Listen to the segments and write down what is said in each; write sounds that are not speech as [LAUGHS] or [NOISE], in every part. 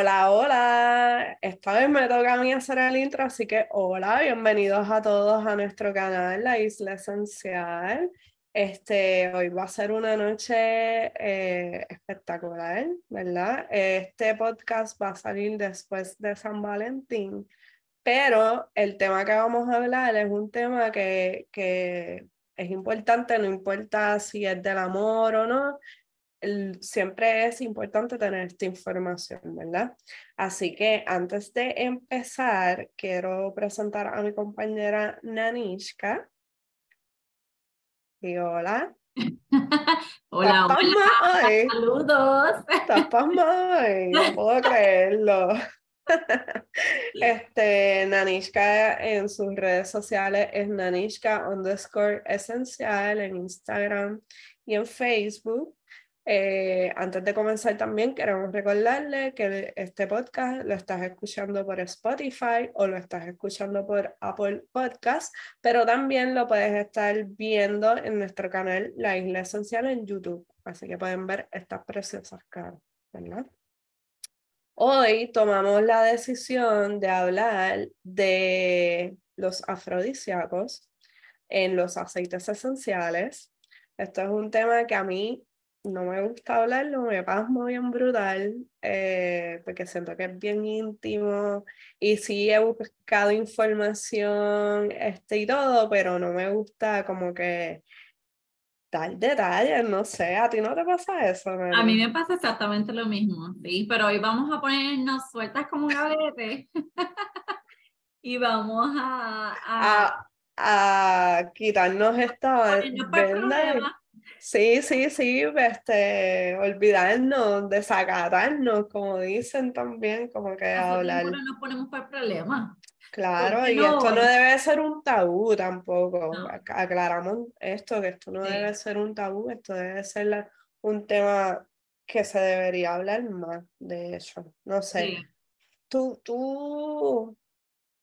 Hola, hola. Esta vez me toca a mí hacer el intro, así que hola, bienvenidos a todos a nuestro canal, La Isla Esencial. Este, hoy va a ser una noche eh, espectacular, ¿verdad? Este podcast va a salir después de San Valentín, pero el tema que vamos a hablar es un tema que, que es importante, no importa si es del amor o no, siempre es importante tener esta información, ¿verdad? Así que antes de empezar, quiero presentar a mi compañera Nanishka. Y hola. [LAUGHS] hola, hola. Saludos. Estás no puedo [LAUGHS] creerlo. Este, Nanishka en sus redes sociales es Nanishka underscore esencial en Instagram y en Facebook. Eh, antes de comenzar también queremos recordarle que este podcast lo estás escuchando por Spotify o lo estás escuchando por Apple Podcast, pero también lo puedes estar viendo en nuestro canal La Isla Esencial en YouTube. Así que pueden ver estas preciosas caras, ¿verdad? Hoy tomamos la decisión de hablar de los afrodisíacos en los aceites esenciales. Esto es un tema que a mí no me gusta hablarlo, me pasmo bien brutal, eh, porque siento que es bien íntimo y sí he buscado información este y todo, pero no me gusta como que dar detalles, no sé, ¿a ti no te pasa eso? A mí me pasa exactamente lo mismo, sí, pero hoy vamos a ponernos sueltas como un gavete [LAUGHS] y vamos a... A, a, quitarnos esta... Sí, sí, sí, este, olvidarnos, desacatarnos, como dicen también, como que hablar. No nos ponemos por problemas. Claro, y esto no debe ser un tabú tampoco. Aclaramos esto, que esto no debe ser un tabú, esto debe ser un tema que se debería hablar más, de hecho. No sé. Tú, tú,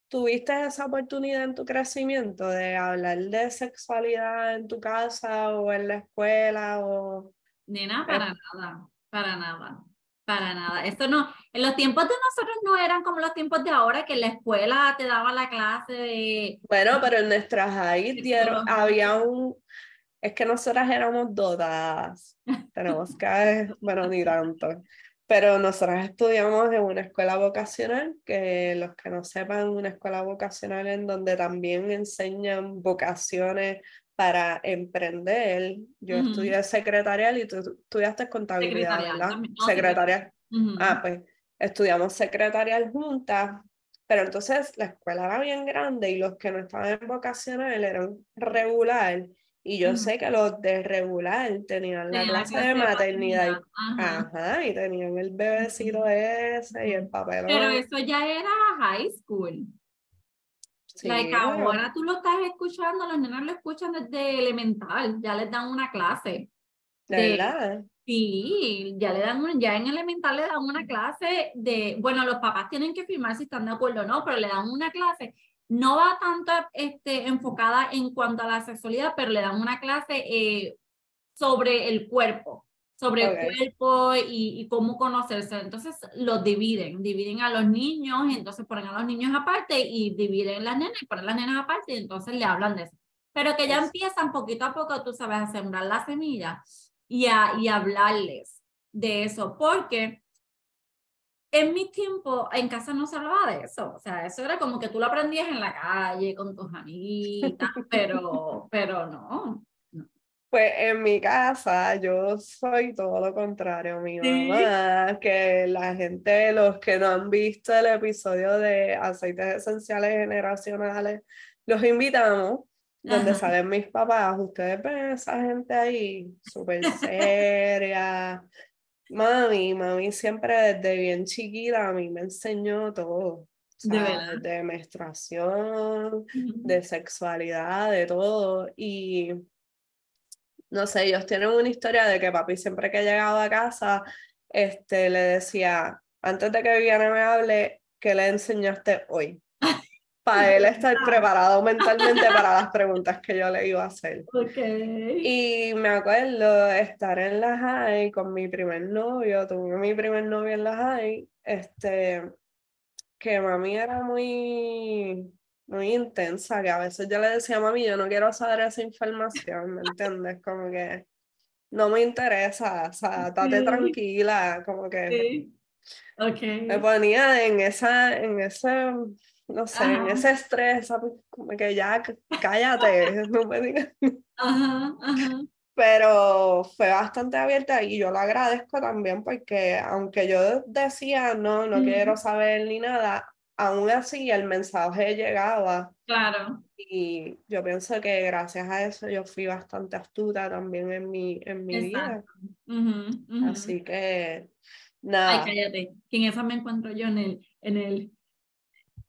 ¿Tuviste esa oportunidad en tu crecimiento de hablar de sexualidad en tu casa o en la escuela? O... Nena, para nada, para nada, para nada. Esto no, en los tiempos de nosotros no eran como los tiempos de ahora, que en la escuela te daba la clase de... Bueno, pero en nuestras ahí dieron, había un... Es que nosotras éramos dotadas. [LAUGHS] Tenemos que, bueno, ni tanto. Pero nosotros estudiamos en una escuela vocacional, que los que no sepan, una escuela vocacional en donde también enseñan vocaciones para emprender. Yo estudié secretarial y tú estudiaste contabilidad, ¿verdad? secretarial. Ah, pues estudiamos secretarial juntas, pero entonces la escuela era bien grande y los que no estaban en vocacional eran regular y yo sé que los de regular tenían la clase de maternidad. Y, ajá. y tenían el bebecito ese y el papel. Pero eso ya era high school. Sí, like ahora tú lo estás escuchando, los niños lo escuchan desde elemental, ya les dan una clase. ¿De verdad? Sí, ya le dan ya en elemental le dan una clase de, bueno, los papás tienen que firmar si están de acuerdo o no, pero le dan una clase no va tanto este, enfocada en cuanto a la sexualidad, pero le dan una clase eh, sobre el cuerpo, sobre el cuerpo y, cómo conocerse. Entonces los dividen, dividen a los niños, y entonces ponen a los niños aparte y dividen las nenas y ponen las nenas aparte y entonces le hablan de eso. Pero que ya empiezan poquito a poco, tú sabes, a sembrar la semilla y a y hablarles de eso, porque en mi tiempo en casa no se hablaba de eso, o sea, eso era como que tú lo aprendías en la calle con tus amitas, [LAUGHS] pero, pero no. Pues en mi casa yo soy todo lo contrario, mi mamá, que la gente, los que no han visto el episodio de aceites esenciales generacionales, los invitamos, donde salen mis papás, ustedes ven a esa gente ahí súper seria, Mami, mami siempre desde bien chiquita a mí me enseñó todo. de, menstruación, de sexualidad, de todo. Y no sé, ellos tienen una historia de que papi siempre que llegaba a casa, este, le decía, antes de que Viviana me hable, ¿qué le enseñaste hoy? Para él [LAUGHS] estar preparado mentalmente para las preguntas que yo le iba a hacer. Okay. Y me acuerdo estar en la high con mi primer novio, tuve mi primer novio en la high, este, que mami era muy, muy intensa, que a veces yo le decía a mami, yo no quiero saber esa información, ¿me entiendes? Como que no me interesa, o sea, estate tranquila, como que... Sí. Okay. Me ponía en esa, en ese no sé, en ese estrés, como que ya cállate, [LAUGHS] no me digas. Ajá, ajá. Pero fue bastante abierta y yo lo agradezco también porque aunque yo decía no, no quiero saber ni nada, aún así el mensaje llegaba. Claro. Y yo pienso que gracias a eso yo fui bastante astuta también en mi, en mi vida. Así que nada. Ay, cállate, que en esa me encuentro yo en el, en el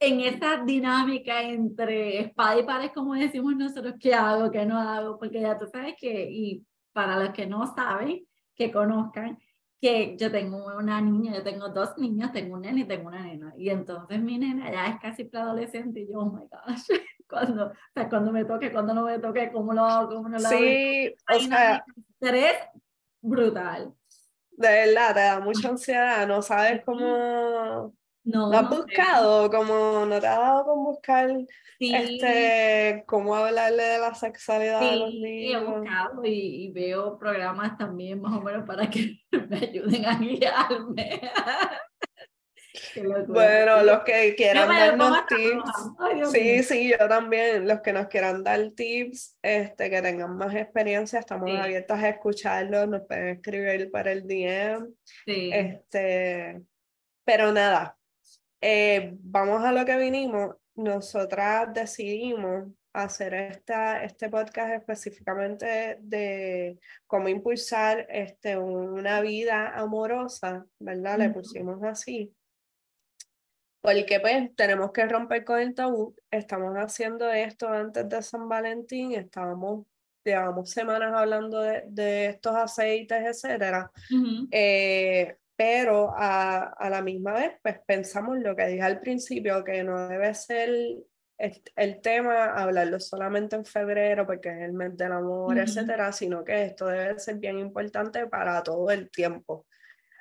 en esa dinámica entre espada y pared, como decimos nosotros, ¿qué hago, qué no hago? Porque ya tú sabes que, y para los que no saben, que conozcan, que yo tengo una niña, yo tengo dos niños, tengo un nene y tengo una nena. Y entonces mi nena ya es casi preadolescente y yo, oh my gosh, [LAUGHS] cuando, o sea, cuando me toque, cuando no me toque, cómo lo hago, cómo no lo hago. Sí, o sea. Estrés brutal. De verdad, te da mucha ansiedad, no sabes cómo no, ¿Lo has buscado? Como no te ha dado con buscar este, cómo hablarle de la sexualidad sí, a los niños? Sí, he buscado y, veo programas también más o menos para que [LAUGHS] me ayuden a guiarme. [LAUGHS] bueno, los que quieran darnos tips. sí, sí, yo también. Los que nos quieran dar tips, este, que tengan más experiencia, estamos abiertos a escucharlos, nos pueden escribir para el DM. Este, pero nada, eh, vamos a lo que vinimos. Nosotras decidimos hacer esta, este podcast específicamente de cómo impulsar este, una vida amorosa, ¿verdad? Le pusimos así. Porque pues tenemos que romper con el tabú. Estamos haciendo esto antes de San Valentín, estábamos, llevamos semanas hablando de, de estos aceites, etcétera pero a, a, la misma vez, pues pensamos lo que dije al principio, que no debe ser el, el, tema hablarlo solamente en febrero porque es el mes del amor, etcétera, sino que esto debe ser bien importante para todo el tiempo.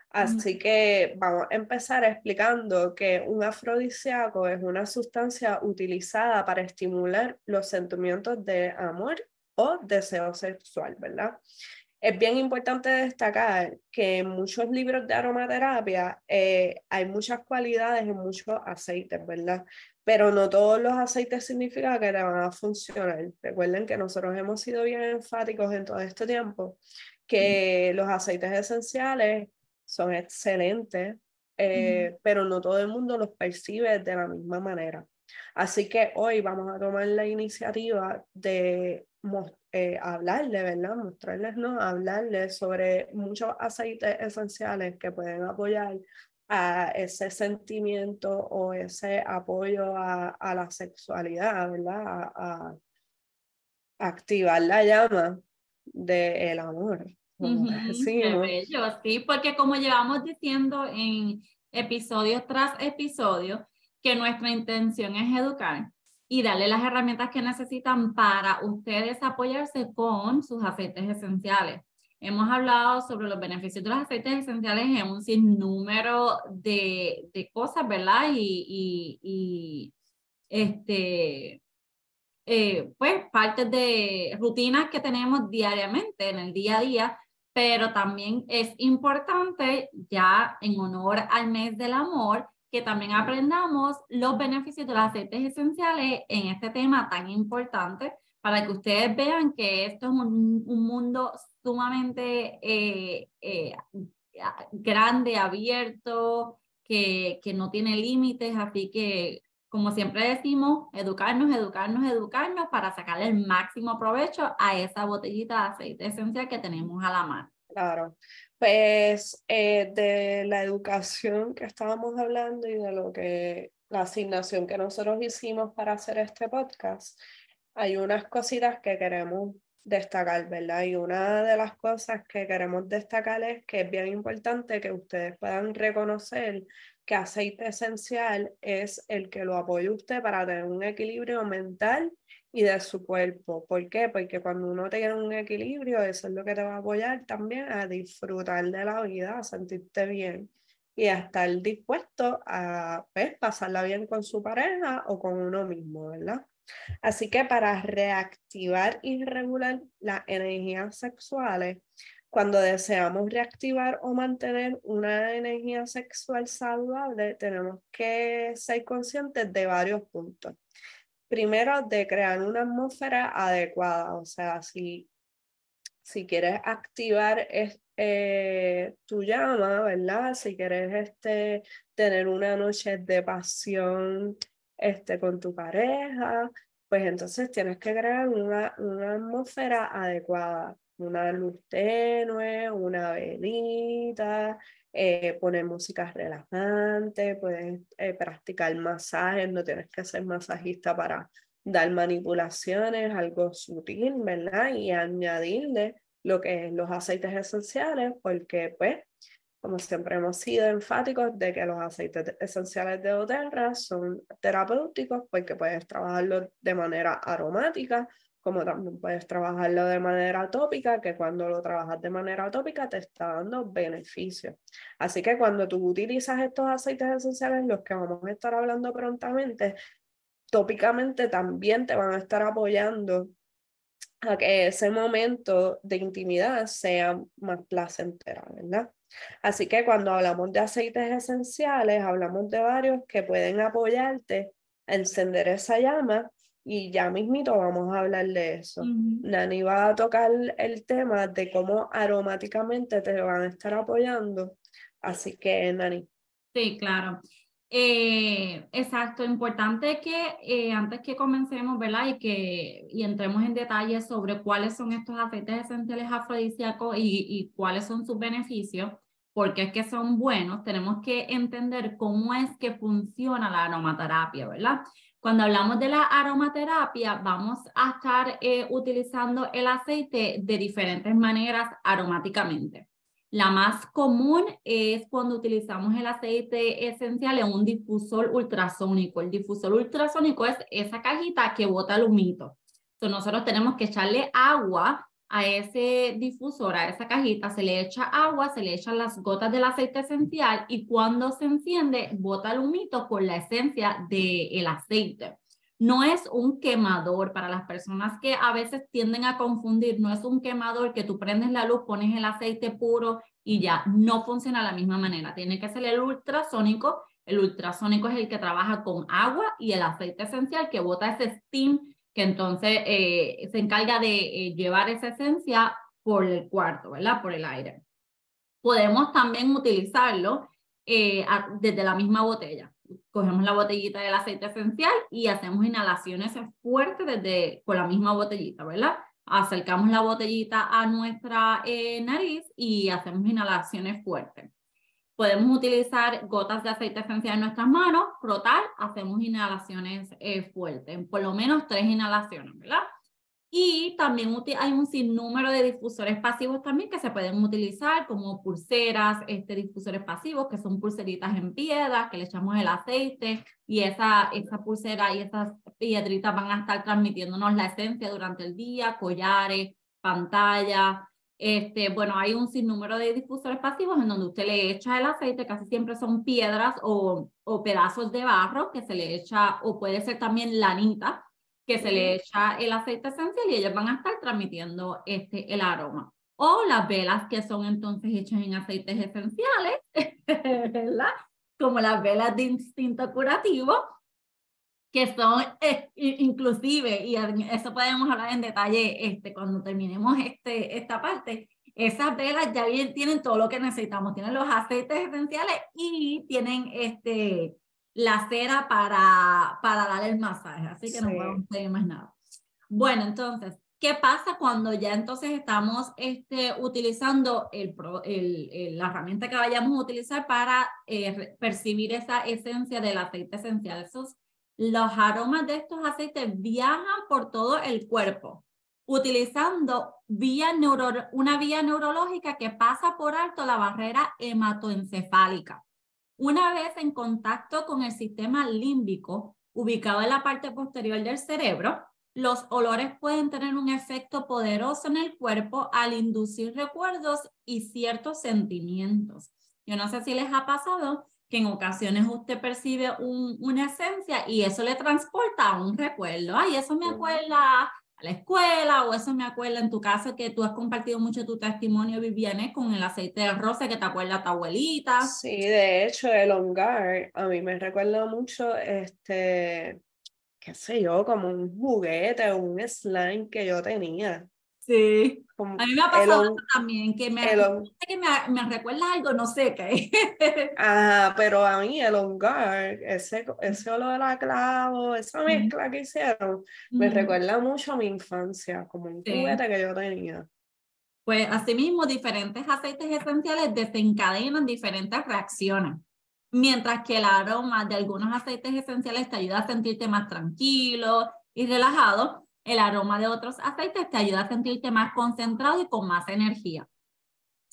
Así que vamos a empezar explicando que un afrodisíaco es una sustancia utilizada para estimular los sentimientos de amor o deseo sexual, ¿verdad? Es bien importante destacar que en muchos libros de aromaterapia eh, hay muchas cualidades en muchos aceites, ¿verdad? Pero no todos los aceites significan que te van a funcionar. Recuerden que nosotros hemos sido bien enfáticos en todo este tiempo que los aceites esenciales son excelentes, eh, pero no todo el mundo los percibe de la misma manera. Así que hoy vamos a tomar la iniciativa de eh, hablarle, ¿verdad? Mostrarles, ¿no? Hablarles sobre muchos aceites esenciales que pueden apoyar a ese sentimiento o ese apoyo a, a la sexualidad, ¿verdad? A, activar la llama del amor. [LAUGHS] sí, porque como llevamos diciendo en episodio tras episodio, que nuestra intención es educar y darle las herramientas que necesitan para ustedes apoyarse con sus aceites esenciales. Hemos hablado sobre los beneficios de los aceites esenciales en un sinnúmero de, de cosas, ¿verdad? Y, y, y este, eh, pues partes de rutinas que tenemos diariamente en el día a día, pero también es importante ya en honor al mes del amor que también aprendamos los beneficios de los aceites esenciales en este tema tan importante para que ustedes vean que esto es un, un mundo sumamente eh, eh, grande, abierto, que, que no tiene límites, así que como siempre decimos, educarnos, educarnos, educarnos para sacarle el máximo provecho a esa botellita de aceite esencial que tenemos a la mano. Claro, pues eh, de la educación que estábamos hablando y de lo que la asignación que nosotros hicimos para hacer este podcast, hay unas cositas que queremos destacar, ¿verdad? Y una de las cosas que queremos destacar es que es bien importante que ustedes puedan reconocer que aceite esencial es el que lo apoya usted para tener un equilibrio mental y de su cuerpo. ¿Por qué? Porque cuando uno tiene un equilibrio, eso es lo que te va a apoyar también a disfrutar de la vida, a sentirte bien y a estar dispuesto a pues, pasarla bien con su pareja o con uno mismo, ¿verdad? Así que para reactivar y regular las energías sexuales, cuando deseamos reactivar o mantener una energía sexual saludable, tenemos que ser conscientes de varios puntos. Primero, de crear una atmósfera adecuada, o sea, si, si quieres activar eh, tu llama, ¿verdad? Si quieres este, tener una noche de pasión este, con tu pareja, pues entonces tienes que crear una, una atmósfera adecuada, una luz tenue, una velita, eh, poner música relajante, puedes eh, practicar masajes, no tienes que ser masajista para dar manipulaciones, algo sutil, ¿verdad? Y añadirle lo que es los aceites esenciales, porque pues como siempre hemos sido enfáticos de que los aceites esenciales de doTERRA son terapéuticos porque puedes trabajarlo de manera aromática, como también puedes trabajarlo de manera tópica, que cuando lo trabajas de manera tópica te está dando beneficios. Así que cuando tú utilizas estos aceites esenciales, los que vamos a estar hablando prontamente, tópicamente también te van a estar apoyando a que ese momento de intimidad sea más placentero, ¿verdad? Así que cuando hablamos de aceites esenciales, hablamos de varios que pueden apoyarte a encender esa llama y ya mismito vamos a hablar de eso. Nani va a tocar el tema de cómo aromáticamente te van a estar apoyando. Así que, Nani. Sí, claro. Eh, exacto, importante que eh, antes que comencemos, ¿verdad? Y que y entremos en detalle sobre cuáles son estos aceites esenciales afrodisíacos y, y cuáles son sus beneficios, porque es que son buenos, tenemos que entender cómo es que funciona la aromaterapia, ¿verdad? Cuando hablamos de la aromaterapia, vamos a estar eh, utilizando el aceite de diferentes maneras aromáticamente. La más común es cuando utilizamos el aceite esencial en un difusor ultrasónico. El difusor ultrasónico es esa cajita que bota el humito. Entonces nosotros tenemos que echarle agua a ese difusor, a esa cajita, se le echa agua, se le echan las gotas del aceite esencial y cuando se enciende, bota el humito con la esencia del aceite. No es un quemador para las personas que a veces tienden a confundir, no es un quemador que tú prendes la luz, pones el aceite puro y ya, no funciona de la misma manera. Tiene que ser el ultrasónico. El ultrasónico es el que trabaja con agua y el aceite esencial que bota ese steam que entonces eh, se encarga de eh, llevar esa esencia por el cuarto, ¿verdad? Por el aire. Podemos también utilizarlo eh, desde la misma botella cogemos la botellita del aceite esencial y hacemos inhalaciones fuertes desde con la misma botellita, ¿verdad? Acercamos la botellita a nuestra nariz y hacemos inhalaciones fuertes. Podemos utilizar gotas de aceite esencial en nuestras manos, frotar, hacemos inhalaciones eh, fuertes, por lo menos tres inhalaciones, ¿verdad? Y también hay un sinnúmero de difusores pasivos también que se pueden utilizar como pulseras, este, difusores pasivos que son pulseritas en piedra, que le echamos el aceite y esa, esa pulsera y esas piedritas van a estar transmitiéndonos la esencia durante el día, collares, pantalla. Este, bueno, hay un sinnúmero de difusores pasivos en donde usted le echa el aceite, casi siempre son piedras o, o pedazos de barro que se le echa, o puede ser también lanita, que se le echa el aceite esencial y ellas van a estar transmitiendo este, el aroma. O las velas que son entonces hechas en aceites esenciales, [LAUGHS] ¿verdad? Como las velas de instinto curativo, que son eh, inclusive, y eso podemos hablar en detalle este, cuando terminemos este, esta parte, esas velas ya bien, tienen todo lo que necesitamos, tienen los aceites esenciales y tienen este, la cera para, para dar el masaje, así que no podemos pedir más nada. Bueno, entonces, ¿qué pasa cuando ya entonces estamos este, utilizando el, el, la herramienta que vayamos a utilizar para eh, percibir esa esencia del aceite esencial? Esos, los aromas de estos aceites viajan por todo el cuerpo. utilizando vía neuro, una vía neurológica que pasa por alto la barrera hematoencefálica. Una vez en contacto con el sistema límbico, ubicado en la parte posterior del cerebro, los olores pueden tener un efecto poderoso en el cuerpo al inducir recuerdos y ciertos sentimientos. Yo no sé si les ha pasado que en ocasiones usted percibe una esencia y eso le transporta a un recuerdo. Ay, eso me acuerda a la escuela o eso me acuerda en tu caso que tú has compartido mucho tu testimonio, Viviane, con el aceite de rosa que te acuerda a tu abuelita. Sí, de hecho, el hongar a mí me recuerda mucho, este, qué sé yo, como un juguete un slime que yo tenía. Sí. a mí me ha pasado también, que, me, que me, me, recuerda algo, no sé qué. [LAUGHS] Ajá, pero a mí el hongar, ese, ese olor a clavo, esa mezcla que hicieron, me recuerda mucho a mi infancia, como un juguete que yo tenía. Pues asimismo, diferentes aceites esenciales desencadenan diferentes reacciones. Mientras que el aroma de algunos aceites esenciales te ayuda a sentirte más tranquilo y relajado, el aroma de otros aceites te ayuda a sentirte más concentrado y con más energía.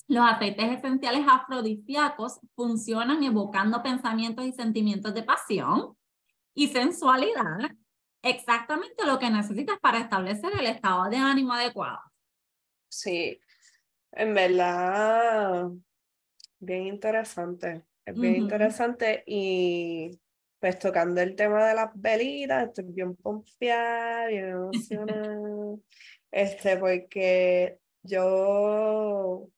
Los aceites esenciales afrodisíacos funcionan evocando pensamientos y sentimientos de pasión y sensualidad, exactamente lo que necesitas para establecer el estado de ánimo adecuado. Sí, en verdad, bien interesante, es bien interesante y pues tocando el tema de las velitas, estoy bien pompeada, bien emocionada, [LAUGHS] este, porque yo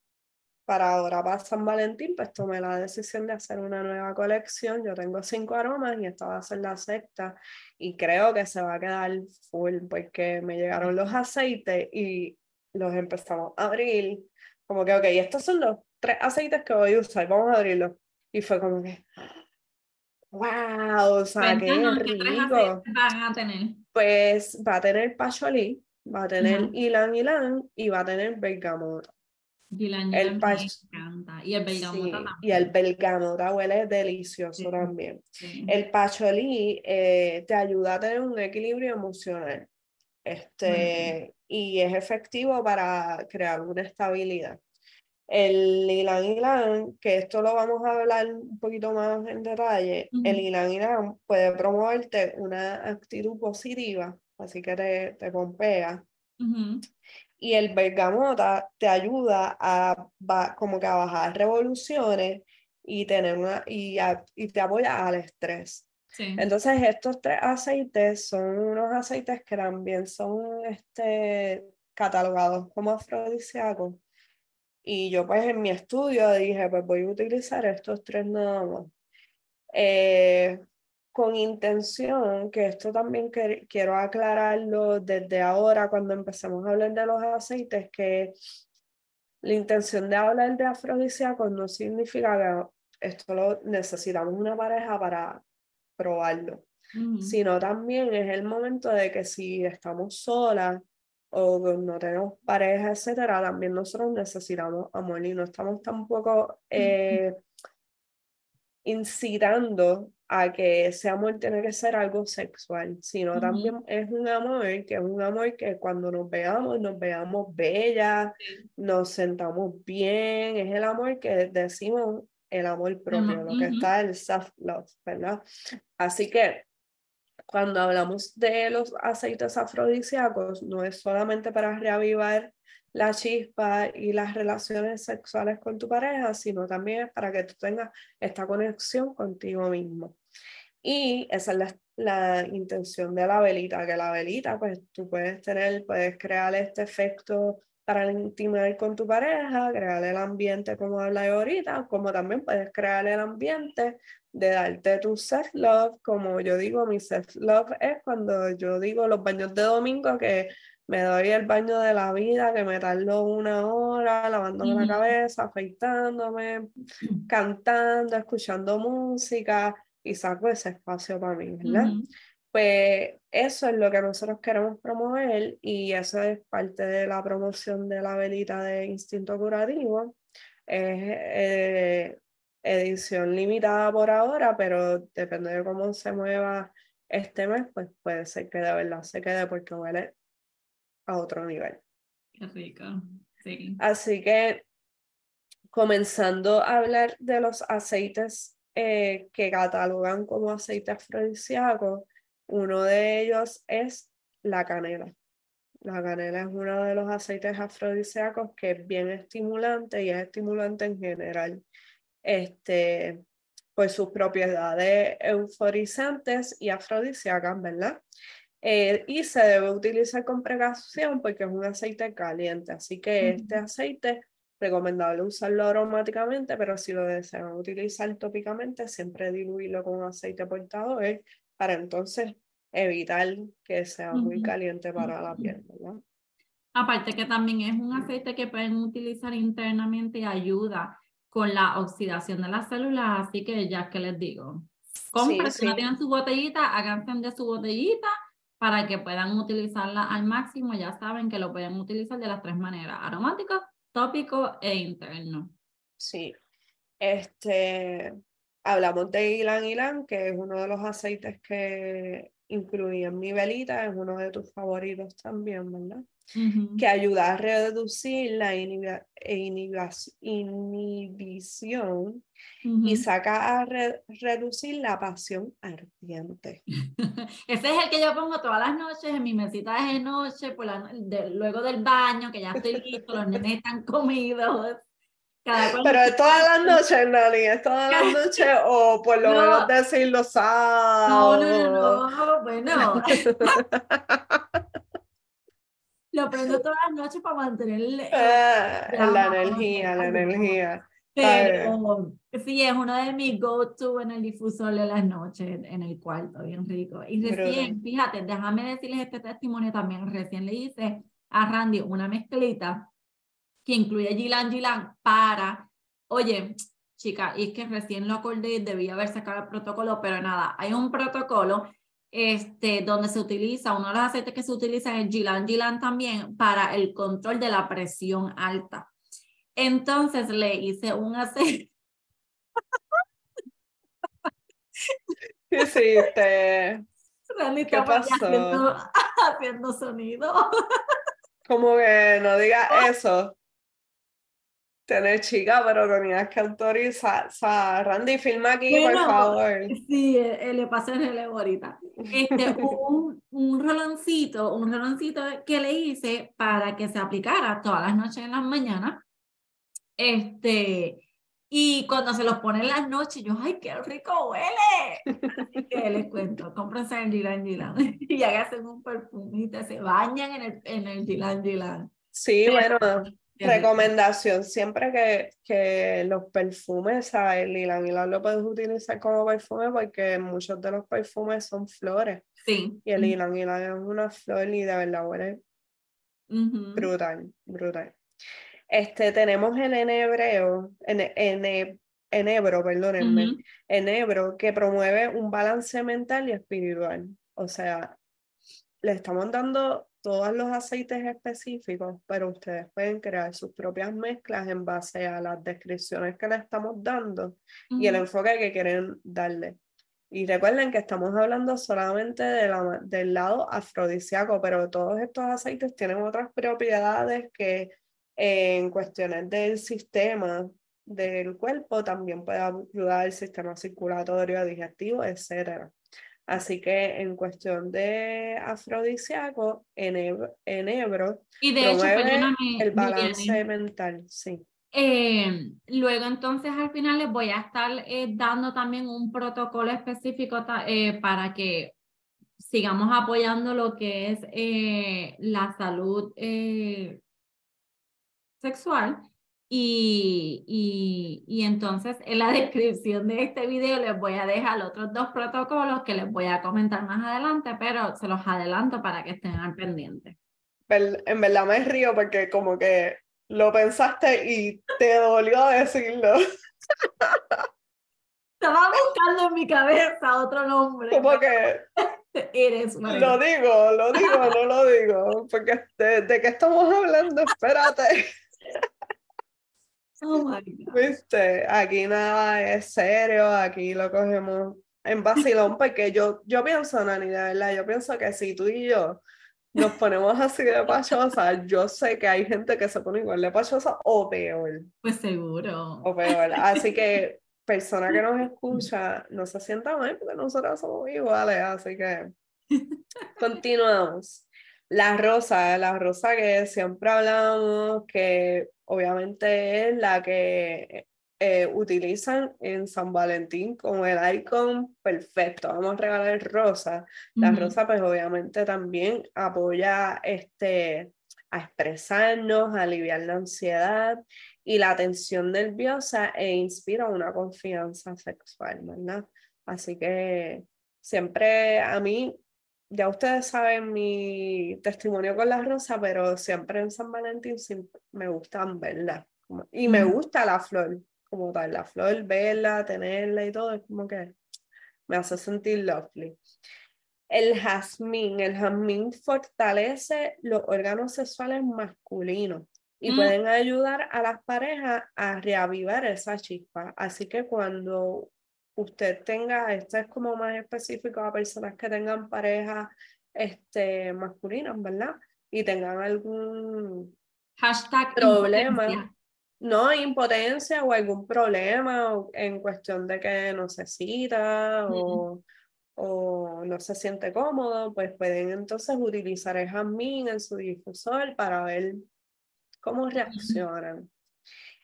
para ahora para San Valentín, pues tomé la decisión de hacer una nueva colección. Yo tengo cinco aromas y esta va a ser la sexta y creo que se va a quedar full porque me llegaron los aceites y los empezamos a abrir. Como que, ok, estos son los tres aceites que voy a usar, vamos a abrirlos. Y fue como que, wow, o sea, qué rico. van a tener? Pues va a tener pacholí, va a tener ilan ilan y va a tener bergamota. el me encanta. Y el bergamota también. Y el bergamota huele delicioso también. El pacholí eh, te ayuda a tener un equilibrio emocional. Este, y es efectivo para crear una estabilidad. El Ilan Ilan, que esto lo vamos a hablar un poquito más en detalle, el Ilan Ilan puede promoverte una actitud positiva, así que te, te pompea. Y el bergamota te ayuda a, como que a bajar revoluciones y, tener una, y, y te apoya al estrés. Entonces, estos tres aceites son unos aceites que también son este, catalogados como afrodisíacos y yo pues en mi estudio dije, pues voy a utilizar estos tres nada más. Eh, con intención, que esto también quiero aclararlo desde ahora cuando empecemos a hablar de los aceites, que la intención de hablar de afrodisíacos no significa que esto lo necesitamos una pareja para probarlo, sino también es el momento de que si estamos solas, o no tenemos pareja, etcétera, también nosotros necesitamos amor y no estamos tampoco eh, incitando a que ese amor tiene que ser algo sexual, sino también es un amor que es un amor que cuando nos veamos, nos veamos bellas, nos sentamos bien, es el amor que decimos el amor propio, lo que está el self-love, ¿verdad? Así que cuando hablamos de los aceites afrodisíacos, no es solamente para reavivar la chispa y las relaciones sexuales con tu pareja, sino también para que tú tengas esta conexión contigo mismo. Y esa es la, la, intención de la velita, que la velita, pues tú puedes tener, puedes crear este efecto para intimar con tu pareja, crear el ambiente como habla ahorita, como también puedes crear el ambiente de darte tu self-love, como yo digo, mi self-love es cuando yo digo los baños de domingo que me doy el baño de la vida, que me tardo una hora lavándome la cabeza, afeitándome, [CLEARS THROAT] cantando, escuchando música y saco ese espacio para mí, ¿verdad? Pues eso es lo que nosotros queremos promover y eso es parte de la promoción de la velita de Instinto Curativo. Es eh, edición limitada por ahora, pero depende de cómo se mueva este mes, pues puede ser que de verdad se quede porque huele a otro nivel. Qué rico. Sí. Así que comenzando a hablar de los aceites eh, que catalogan como aceite afrodisíaco, uno de ellos es la canela. La canela es uno de los aceites afrodisíacos que es bien estimulante y es estimulante en general. Este, pues sus propiedades euforizantes y afrodisíacas, ¿verdad? Eh, y se debe utilizar con precaución porque es un aceite caliente, así que este aceite recomendable usarlo aromáticamente, pero si lo desean utilizar tópicamente, siempre diluirlo con aceite portador para entonces evitar que sea muy caliente para la piel, ¿verdad? Aparte que también es un aceite que pueden utilizar internamente y ayuda con la oxidación de las células, así que ya que les digo, compren, si no tienen su botellita, háganse de su botellita para que puedan utilizarla al máximo. Ya saben que lo pueden utilizar de las tres maneras, aromático, tópico e interno. Sí, este, hablamos de Ilan Ilan, que es uno de los aceites que incluí en mi velita, es uno de tus favoritos también, ¿verdad? que ayuda a reducir la inhibición y saca a reducir la pasión ardiente. [LAUGHS] Ese es el que yo pongo todas las noches en mi mesita de noche, por luego del baño, que ya estoy listo, los nenes están comidos. Pero es todas las noches, Nani, es todas las [LAUGHS] noches o por lo menos decir los sábados. No, no, no, bueno. [LAUGHS] lo prendo todas las noches para mantener ah, la, energía, la energía. Pero sí, es uno de mis go-to en el difusor de las noches, en el cuarto, bien rico. Y recién, fíjate, déjame decirles este testimonio también, recién le hice a Randy una mezclita que incluye Gilan Gilan para, oye, chica, y es que recién lo acordé, debía haber sacado el protocolo, pero nada, hay un protocolo este, donde se utiliza, uno de los aceites que se utiliza es el Gilan Gilan también para el control de la presión alta. Entonces le hice un aceite. ¿Qué hiciste? ¿Qué pasó? Haciendo, [LAUGHS] haciendo sonido. Como que no diga eso tener chica, pero tenías que autorizar. O sea, Randy, filma aquí, por favor. Sí, eh, le pasé el relevo ahorita. Este, [LAUGHS] un, un roloncito, un roloncito que le hice para que se aplicara todas las noches en las mañanas. Este, y cuando se los pone en las noches, yo, ¡ay, qué rico huele! Así que les cuento, cómprense el Dylan Dylan [LAUGHS] y háganse un perfumito, se bañan en el, en el Dylan Dylan. Sí, bueno, Recomendación, siempre que, que los perfumes, El Ilan Ilan lo puedes utilizar como perfume porque muchos de los perfumes son flores. Sí. Y el Ilan Ilan es una flor y de verdad huele brutal, brutal. Este, tenemos el enhebreo, en, en, enebro, perdónenme, enebro que promueve un balance mental y espiritual. O sea, le estamos dando todos los aceites específicos, pero ustedes pueden crear sus propias mezclas en base a las descripciones que le estamos dando y el enfoque que quieren darle. Y recuerden que estamos hablando solamente de la, del lado afrodisíaco, pero todos estos aceites tienen otras propiedades que en cuestiones del sistema del cuerpo también puede ayudar al sistema circulatorio, digestivo, etcétera. Así que en cuestión de afrodisíaco, enebro, enebro y de hecho, el balance mental, sí. Eh, luego entonces al final les voy a estar eh, dando también un protocolo específico eh, para que sigamos apoyando lo que es la salud sexual y, y, y, entonces en la [LAUGHS] descripción de este video les voy a dejar otros dos protocolos que les voy a comentar más adelante, pero se los adelanto para que estén al pendiente. En verdad me río porque como que lo pensaste y te dolió decirlo. [LAUGHS] Estaba buscando en mi cabeza otro nombre. Como que... [LAUGHS] Eres Lo digo, lo digo, no lo digo, porque de, de qué estamos hablando, espérate. Oh [LAUGHS] Viste, aquí nada es serio, aquí lo cogemos en vacilón, porque yo, yo pienso, Nani, de verdad, yo pienso que si tú y yo nos ponemos así de pachosa, yo sé que hay gente que se pone igual de pachosa o peor. Pues seguro. O peor. Así que persona que nos escucha no se sienta mal porque nosotros somos iguales, así que [LAUGHS] continuamos. La rosa, la rosa que siempre hablamos, que obviamente es la que eh, utilizan en San Valentín como el icon perfecto. Vamos a regalar rosa. La rosa, pues obviamente también apoya este, a expresarnos, a aliviar la ansiedad y la tensión nerviosa e inspira una confianza sexual, ¿verdad? Así que siempre a mí, ya ustedes saben mi testimonio con la rosa, pero siempre en San Valentín me gustan verla. Y me gusta la flor, como tal, la flor, verla, tenerla y todo, es como que me hace sentir lovely. El jazmín, el jazmín fortalece los órganos sexuales masculinos y mm. pueden ayudar a las parejas a reavivar esa chispa. Así que cuando usted tenga, esto es como más específico a personas que tengan parejas este, masculinas, ¿verdad? Y tengan algún Hashtag problema no impotencia o algún problema en cuestión de que no se cita o, o, no se siente cómodo, pues pueden entonces utilizar el jazmín en su difusor para ver cómo reaccionan.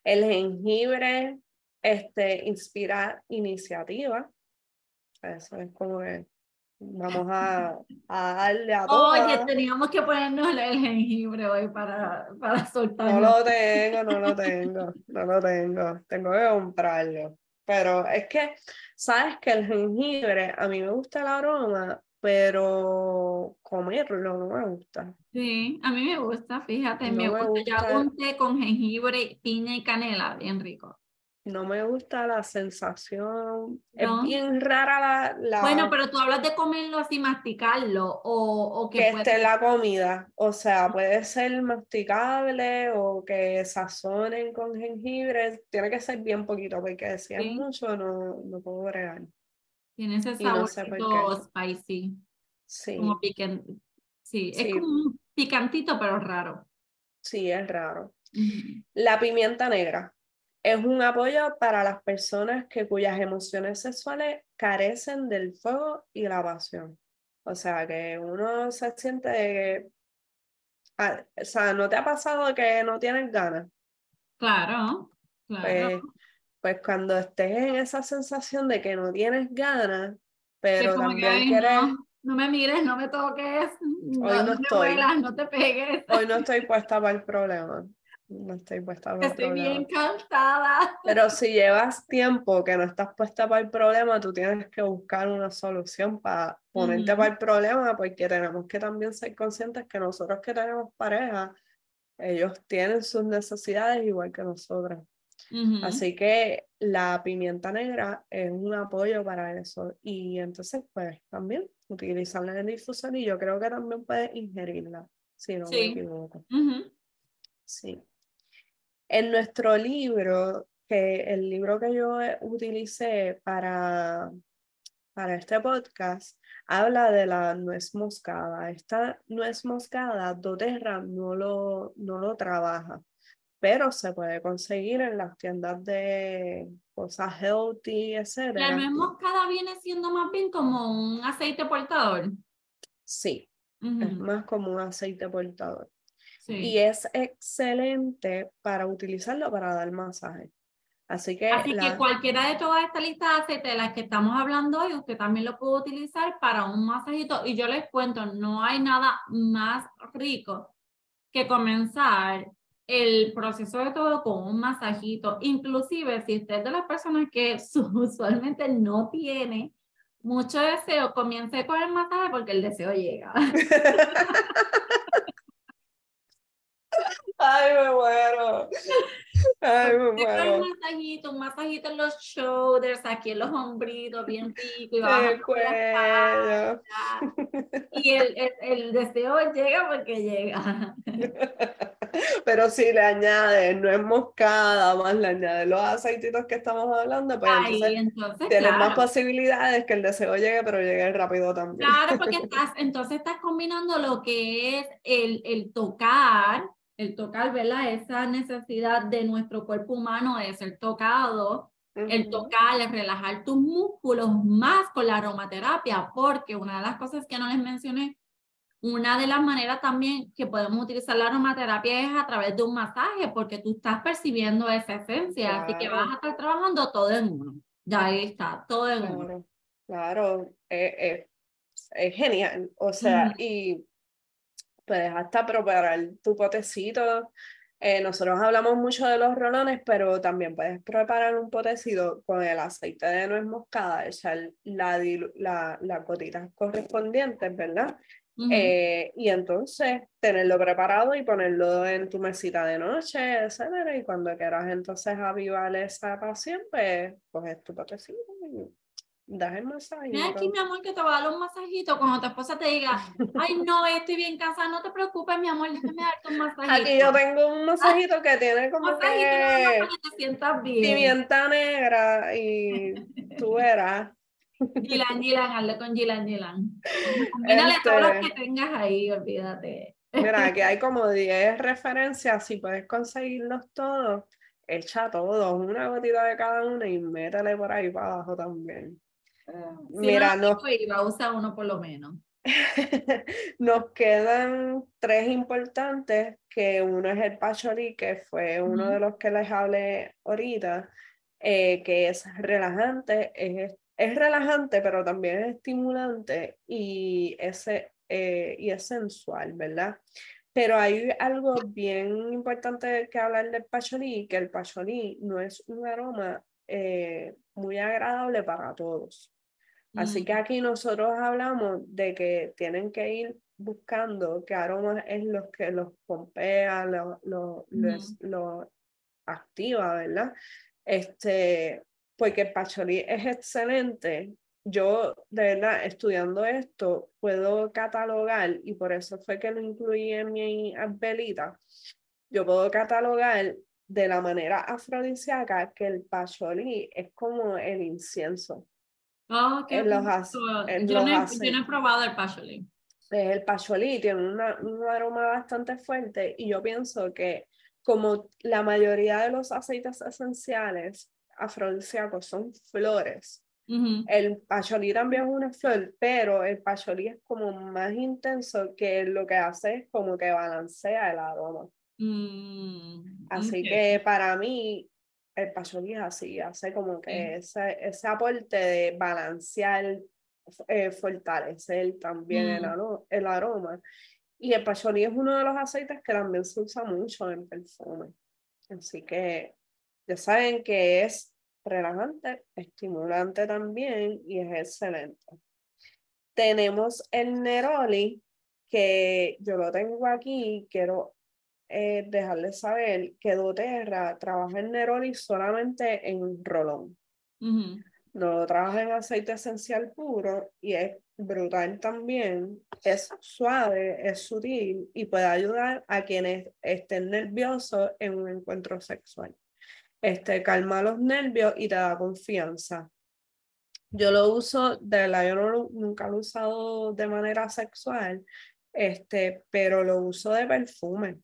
El jengibre este, inspira iniciativa. Eso es como que Vamos a, a darle a todo. Oye, teníamos que ponernos el, jengibre hoy para, para soltar. No lo tengo, no lo tengo, no lo tengo. Tengo que comprarlo. Pero es que, sabes que el jengibre, a mí me gusta el aroma, pero comerlo no me gusta. Sí, a mí me gusta, fíjate, me, gusta. gusta. Ya un té con jengibre, piña y canela, bien rico no me gusta la sensación, es bien rara la, Bueno, pero tú hablas de comerlo así, masticarlo, o, o que... Que esté la comida, o sea, puede ser masticable o que sazonen con jengibre, tiene que ser bien poquito, porque si es mucho no, no puedo bregar. Tiene ese sabor spicy. Sí. Como picante. Sí, es como un picantito, pero raro. Sí, es raro. La pimienta negra es un apoyo para las personas que cuyas emociones sexuales carecen del fuego y la pasión. O sea, que uno se siente que, ah, o sea, ¿no te ha pasado que no tienes ganas? Claro, claro. Pues, pues cuando estés en esa sensación de que no tienes ganas, pero también quieres... No, me mires, no me toques, hoy no, no estoy. no te pegues. Hoy no estoy puesta para el problema no estoy puesta para Estoy bien cansada. Pero si llevas tiempo que no estás puesta para el problema, tú tienes que buscar una solución para ponerte para el problema, porque tenemos que también ser conscientes que nosotros que tenemos pareja, ellos tienen sus necesidades igual que nosotras. Así que la pimienta negra es un apoyo para eso. Y entonces, pues también utilizarla en el difusor y yo creo que también puedes ingerirla, si no me equivoco. Sí. En nuestro libro, que el libro que yo utilicé para, para este podcast, habla de la nuez moscada. Esta nuez moscada, doTERRA no lo, no lo trabaja, pero se puede conseguir en las tiendas de cosas healthy, etc. ¿La nuez moscada viene siendo más bien como un aceite portador? Sí, es más como un aceite portador. Y es excelente para utilizarlo para dar masaje. Así que, Así que cualquiera de todas estas listas de aceites de las que estamos hablando hoy, usted también lo puede utilizar para un masajito. Y yo les cuento, no hay nada más rico que comenzar el proceso de todo con un masajito. Inclusive si usted es de las personas que [LAUGHS] usualmente no tiene mucho deseo, comience con el masaje porque el deseo llega. [LAUGHS] [LAUGHS] Ay, me muero. Ay, me muero. Un masajito, un masajito en los shoulders, aquí en los hombritos, bien rico. Y, el cuello. y el, el, el, deseo llega porque llega. [LAUGHS] Pero si le añades no es moscada, más le añades los aceititos que estamos hablando, pues entonces, tienes más posibilidades que el deseo llegue, pero llegue rápido también. Claro, porque [LAUGHS] estás, entonces estás combinando lo que es el, el tocar, el tocar, ¿verdad? Esa necesidad de nuestro cuerpo humano de ser tocado, el tocar, el relajar tus músculos más con la aromaterapia, porque una de las cosas que no les mencioné una de las maneras también que podemos utilizar la aromaterapia es a través de un masaje, porque tú estás percibiendo esa esencia, así que vas a estar trabajando todo en uno. Ya ahí está, todo en uno. Claro, es, genial. O sea, y puedes hasta preparar tu potecito. Eh, nosotros hablamos mucho de los rolones, pero también puedes preparar un potecito con el aceite de nuez moscada, echar la, la, las gotitas correspondientes, ¿verdad? Eh, y entonces tenerlo preparado y ponerlo en tu mesita de noche, etcétera, y cuando quieras entonces avivar esa pasión, pues coges tu patecito y das el masaje. Mira aquí, mi amor, que te va a dar un masajito cuando tu esposa te diga, ay, no, estoy bien casada, no te preocupes, mi amor, déjame darte un masajito. Aquí yo tengo un masajito que tiene [LAUGHS] como que, que te sientas bien. pimienta negra y [LAUGHS] tú verás. Gilan, Gilan, hazlo con Gilan, Gilan. Mírale todos los que tengas ahí, olvídate. Mira, aquí hay [LAUGHS] como 10 referencias, si puedes conseguirlos todos, echa todos, una gotita de cada uno y métele por ahí para abajo también. Mira, no, iba a usar uno por lo menos. [LAUGHS] nos quedan tres importantes, que uno es el pacholí, que fue uno de los que les hablé ahorita, eh, que es relajante, es es relajante, pero también es estimulante y, ese, eh, y es sensual, ¿verdad? Pero hay algo bien importante que hablar del pacholí, que el pacholí no es un aroma eh, muy agradable para todos. Así que aquí nosotros hablamos de que tienen que ir buscando qué aromas es los que los pompea, los lo, lo, activa, ¿verdad? Este, porque el pacholí es excelente. Yo, de verdad, estudiando esto, puedo catalogar, y por eso fue que lo incluí en mi velita, yo puedo catalogar de la manera afrodisíaca que el pacholí es como el incienso. Oh, qué yo, no, he probado el pacholí. El pacholí tiene una, un aroma bastante fuerte y yo pienso que como la mayoría de los aceites esenciales afrodisíacos son flores. El pacholí también es una flor, pero el pacholí es como más intenso que lo que hace es como que balancea el aroma. Mm, así que para mí el pacholí es así, hace como que ese, ese aporte de balancear, eh, fortalecer también el, mm. el aroma. Y el pacholí es uno de los aceites que también se usa mucho en perfume. Así que ya saben que es relajante, estimulante también y es excelente. Tenemos el Neroli, que yo lo tengo aquí, quiero eh, dejarles saber que doTERRA trabaja en Neroli solamente en rolón. No trabaja en aceite esencial puro y es brutal también. Es suave, es sutil y puede ayudar a quienes estén nerviosos en un encuentro sexual este, calma los nervios y te da confianza. Yo lo uso, de verdad, yo nunca lo he usado de manera sexual, este, pero lo uso de perfume.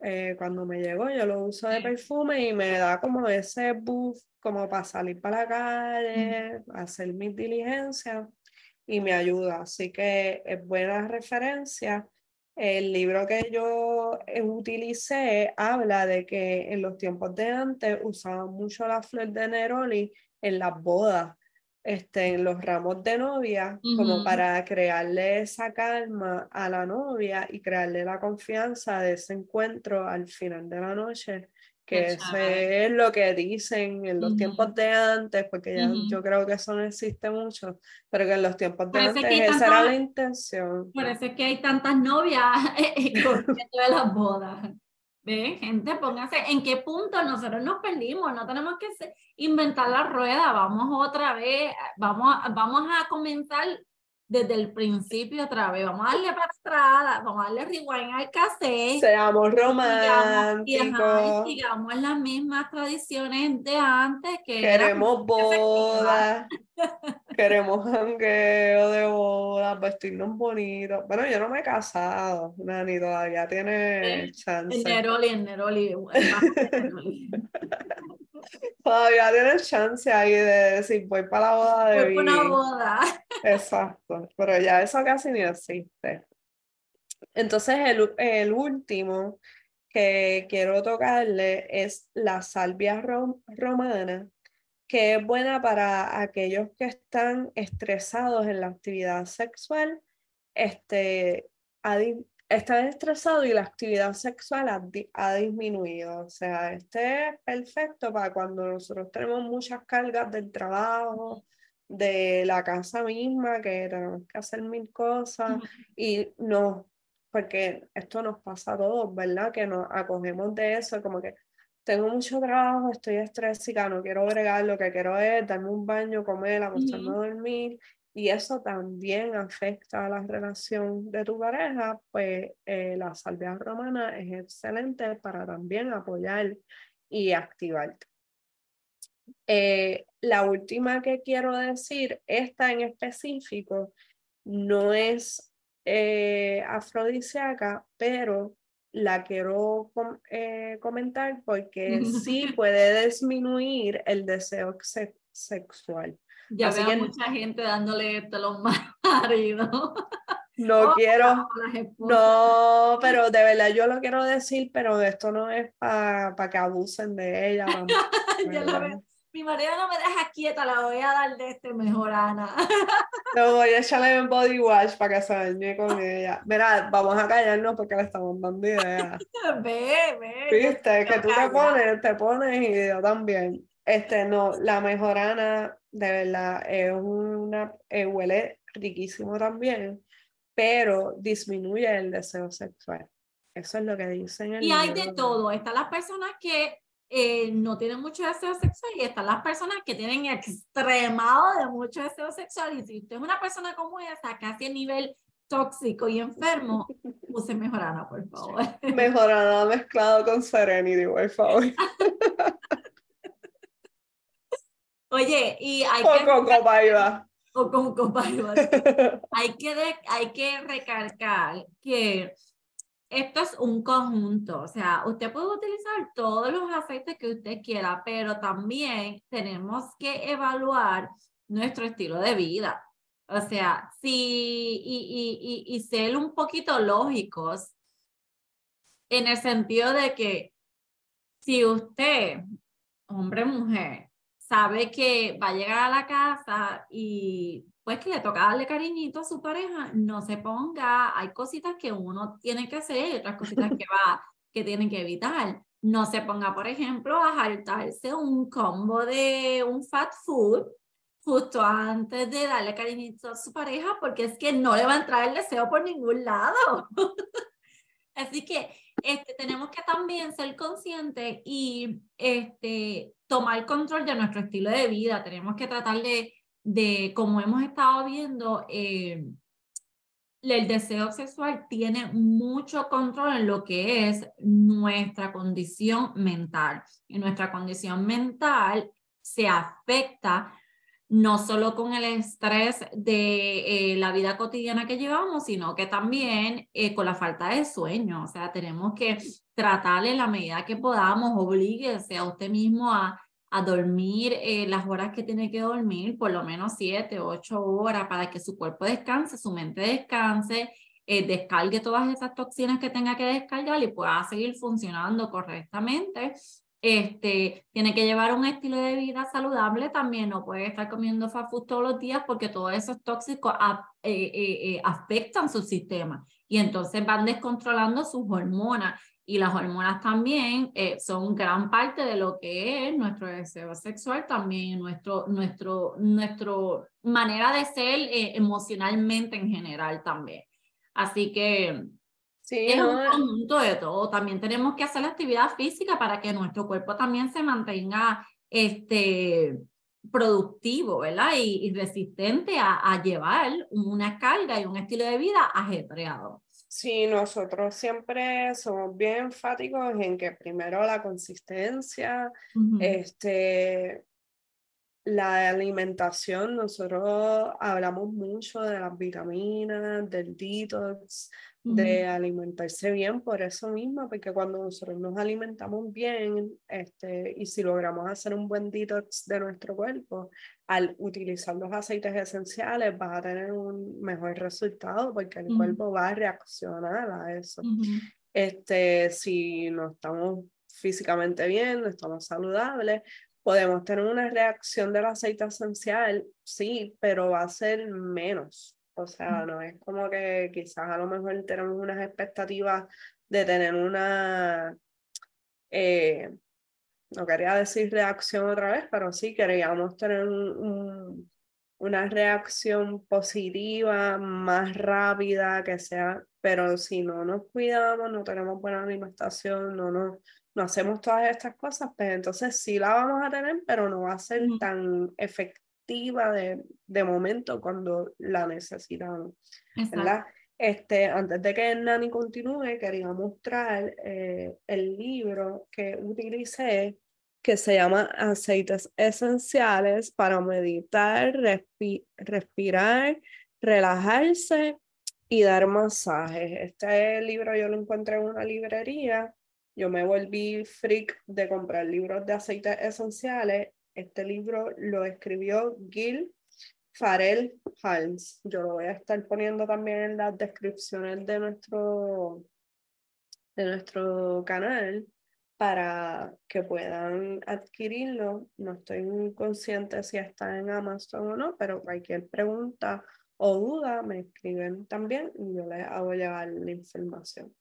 Eh, cuando me llegó, yo lo uso de perfume y me da como ese buff, como para salir para la calle, hacer mis diligencias y me ayuda. Así que es buena referencia. El libro que yo eh, utilicé habla de que en los tiempos de antes usaban mucho la flor de Neroli en las bodas, este, en los ramos de novia, como para crearle esa calma a la novia y crearle la confianza de ese encuentro al final de la noche que ese es lo que dicen en los tiempos de antes, porque ya yo creo que eso no existe mucho, pero que en los tiempos de antes esa era la intención. Por eso es que hay tantas novias [LAUGHS] de las bodas. ¿Ve? Gente, póngase en qué punto nosotros nos perdimos, no tenemos que inventar la rueda, vamos otra vez, vamos, vamos a comenzar desde el principio otra vez. Vamos a darle para atrás, vamos a darle rewind al cassette. Seamos románticos. Y, sigamos en las mismas tradiciones de antes. Que Queremos bodas. [LAUGHS] Queremos jangueo de bodas, vestirnos bonitos. Bueno, yo no me he casado, Nani, todavía tiene chance. En Neroli, en Neroli. Todavía tienes chance ahí de decir, voy para la boda de Voy para una boda. Exacto, pero ya eso casi ni existe. Entonces, el, el último que quiero tocarle es la salvia romana, que es buena para aquellos que están estresados en la actividad sexual, este, está estresado y la actividad sexual ha, disminuido. O sea, este es perfecto para cuando nosotros tenemos muchas cargas del trabajo, de la casa misma, que tenemos que hacer mil cosas y no, porque esto nos pasa a todos, ¿verdad? Que nos acogemos de eso, como que tengo mucho trabajo, estoy estresada, no quiero bregar, lo que quiero es darme un baño, comer, acostarme a dormir y eso también afecta a la relación de tu pareja, pues eh, la salvia romana es excelente para también apoyar y activarte. Eh, la última que quiero decir, esta en específico, no es eh, afrodisíaca, pero la quiero comentar porque [LAUGHS] sí puede disminuir el deseo sexual. Ya veo mucha gente dándole los maridos. No quiero, no, pero de verdad yo lo quiero decir, pero esto no es para que abusen de ella. [LAUGHS] Mi marido no me deja quieta, la voy a dar de este mejor, Ana. [LAUGHS] No, voy a echarle un body wash para que se bañe con ella. Mira, vamos a callarnos porque le estamos dando ideas. Ve, ve. Viste, que tú te pones, te pones y yo también. Este, no, la mejorana, de verdad, es una, eh, huele riquísimo también, pero disminuye el deseo sexual. Eso es lo que dicen. En y hay de todo. Están las personas que eh, no tienen mucho deseo sexual y están las personas que tienen extremado de mucho deseo sexual. Y si usted es una persona como esa, casi a nivel tóxico y enfermo, [LAUGHS] use mejorana, por favor. Mejorana mezclado con Serenity, por favor. [LAUGHS] Oye, y hay o que... Con copaiba. O con copaiba. [LAUGHS] hay, que hay que recalcar que esto es un conjunto, o sea, usted puede utilizar todos los aceites que usted quiera, pero también tenemos que evaluar nuestro estilo de vida. O sea, sí, y, y, y, y ser un poquito lógicos en el sentido de que si usted, hombre, mujer, sabe que va a llegar a la casa y pues que le toca darle cariñito a su pareja, no se ponga, hay cositas que uno tiene que hacer y otras cositas que [LAUGHS] va, que tiene que evitar. No se ponga, por ejemplo, a saltarse un combo de un fat food justo antes de darle cariñito a su pareja, porque es que no le va a entrar el deseo por ningún lado. [LAUGHS] Así que este, tenemos que también ser conscientes y este, tomar control de nuestro estilo de vida. Tenemos que tratar de, de como hemos estado viendo, eh, el deseo sexual tiene mucho control en lo que es nuestra condición mental. Y nuestra condición mental se afecta no solo con el estrés de eh, la vida cotidiana que llevamos, sino que también eh, con la falta de sueño. O sea, tenemos que tratar en la medida que podamos, oblíguese a usted mismo a, dormir eh, las horas que tiene que dormir, por lo menos siete, ocho horas, para que su cuerpo descanse, su mente descanse, descargue todas esas toxinas que tenga que descargar y pueda seguir funcionando correctamente este, tiene que llevar un estilo de vida saludable también, no puede estar comiendo fast food todos los días porque todos esos tóxicos eh, eh, eh, afectan su sistema y entonces van descontrolando sus hormonas y las hormonas también son gran parte de lo que es nuestro deseo sexual también, nuestro, nuestro, nuestro manera de ser emocionalmente en general también. Así que es un conjunto de todo. También tenemos que hacer la actividad física para que nuestro cuerpo también se mantenga este, productivo, ¿verdad? Y, resistente a, a, llevar una carga y un estilo de vida ajetreado. Sí, nosotros siempre somos bien enfáticos en que primero la consistencia, este, la alimentación, nosotros hablamos mucho de las vitaminas, del detox, de alimentarse bien por eso mismo, porque cuando nosotros nos alimentamos bien, este, y si logramos hacer un buen detox de nuestro cuerpo, al utilizar los aceites esenciales vas a tener un mejor resultado porque el cuerpo va a reaccionar a eso. este, si no estamos físicamente bien, no estamos saludables, podemos tener una reacción del aceite esencial, sí, pero va a ser menos. O sea, no es como que quizás a lo mejor tenemos unas expectativas de tener una, eh, no quería decir reacción otra vez, pero sí queríamos tener una reacción positiva, más rápida, que sea, pero si no nos cuidamos, no tenemos buena alimentación, no, no, no hacemos todas estas cosas, pues entonces sí la vamos a tener, pero no va a ser tan efectiva de, de momento cuando la necesitamos. ¿verdad? Este, antes de que Nani continúe, quería mostrar eh, el libro que utilicé que se llama Aceites Esenciales para meditar, respirar, relajarse y dar masajes. Este libro yo lo encontré en una librería. Yo me volví freak de comprar libros de aceites esenciales este libro lo escribió Gil Farel Hans. Yo lo voy a estar poniendo también en las descripciones de nuestro, de nuestro canal para que puedan adquirirlo. No estoy muy consciente si está en Amazon o no, pero cualquier pregunta o duda me escriben también y yo les hago llegar la información.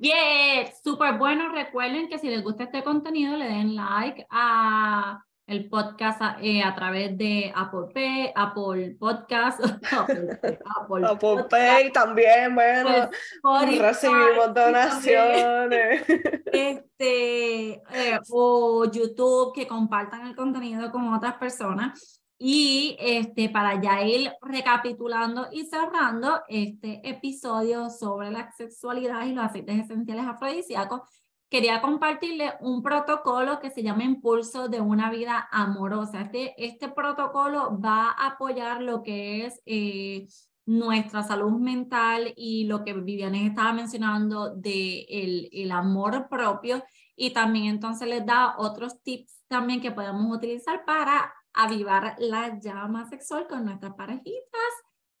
Yes, súper bueno. Recuerden que si les gusta este contenido, le den like a el podcast a, eh, a través de Apple Pay, Apple Podcast, [LAUGHS] Apple, [LAUGHS] Apple, Pay también, bueno, pues, recibimos donaciones. [LAUGHS] Este, eh, o YouTube, que compartan el contenido con otras personas. Y este, para ya ir recapitulando y cerrando este episodio sobre la sexualidad y los aceites esenciales afrodisíacos, quería compartirle un protocolo que se llama Impulso de una vida amorosa. Este, este protocolo va a apoyar lo que es eh, nuestra salud mental y lo que Viviane estaba mencionando de el, el amor propio y también entonces les da otros tips también que podemos utilizar para avivar la llama sexual con nuestras parejitas.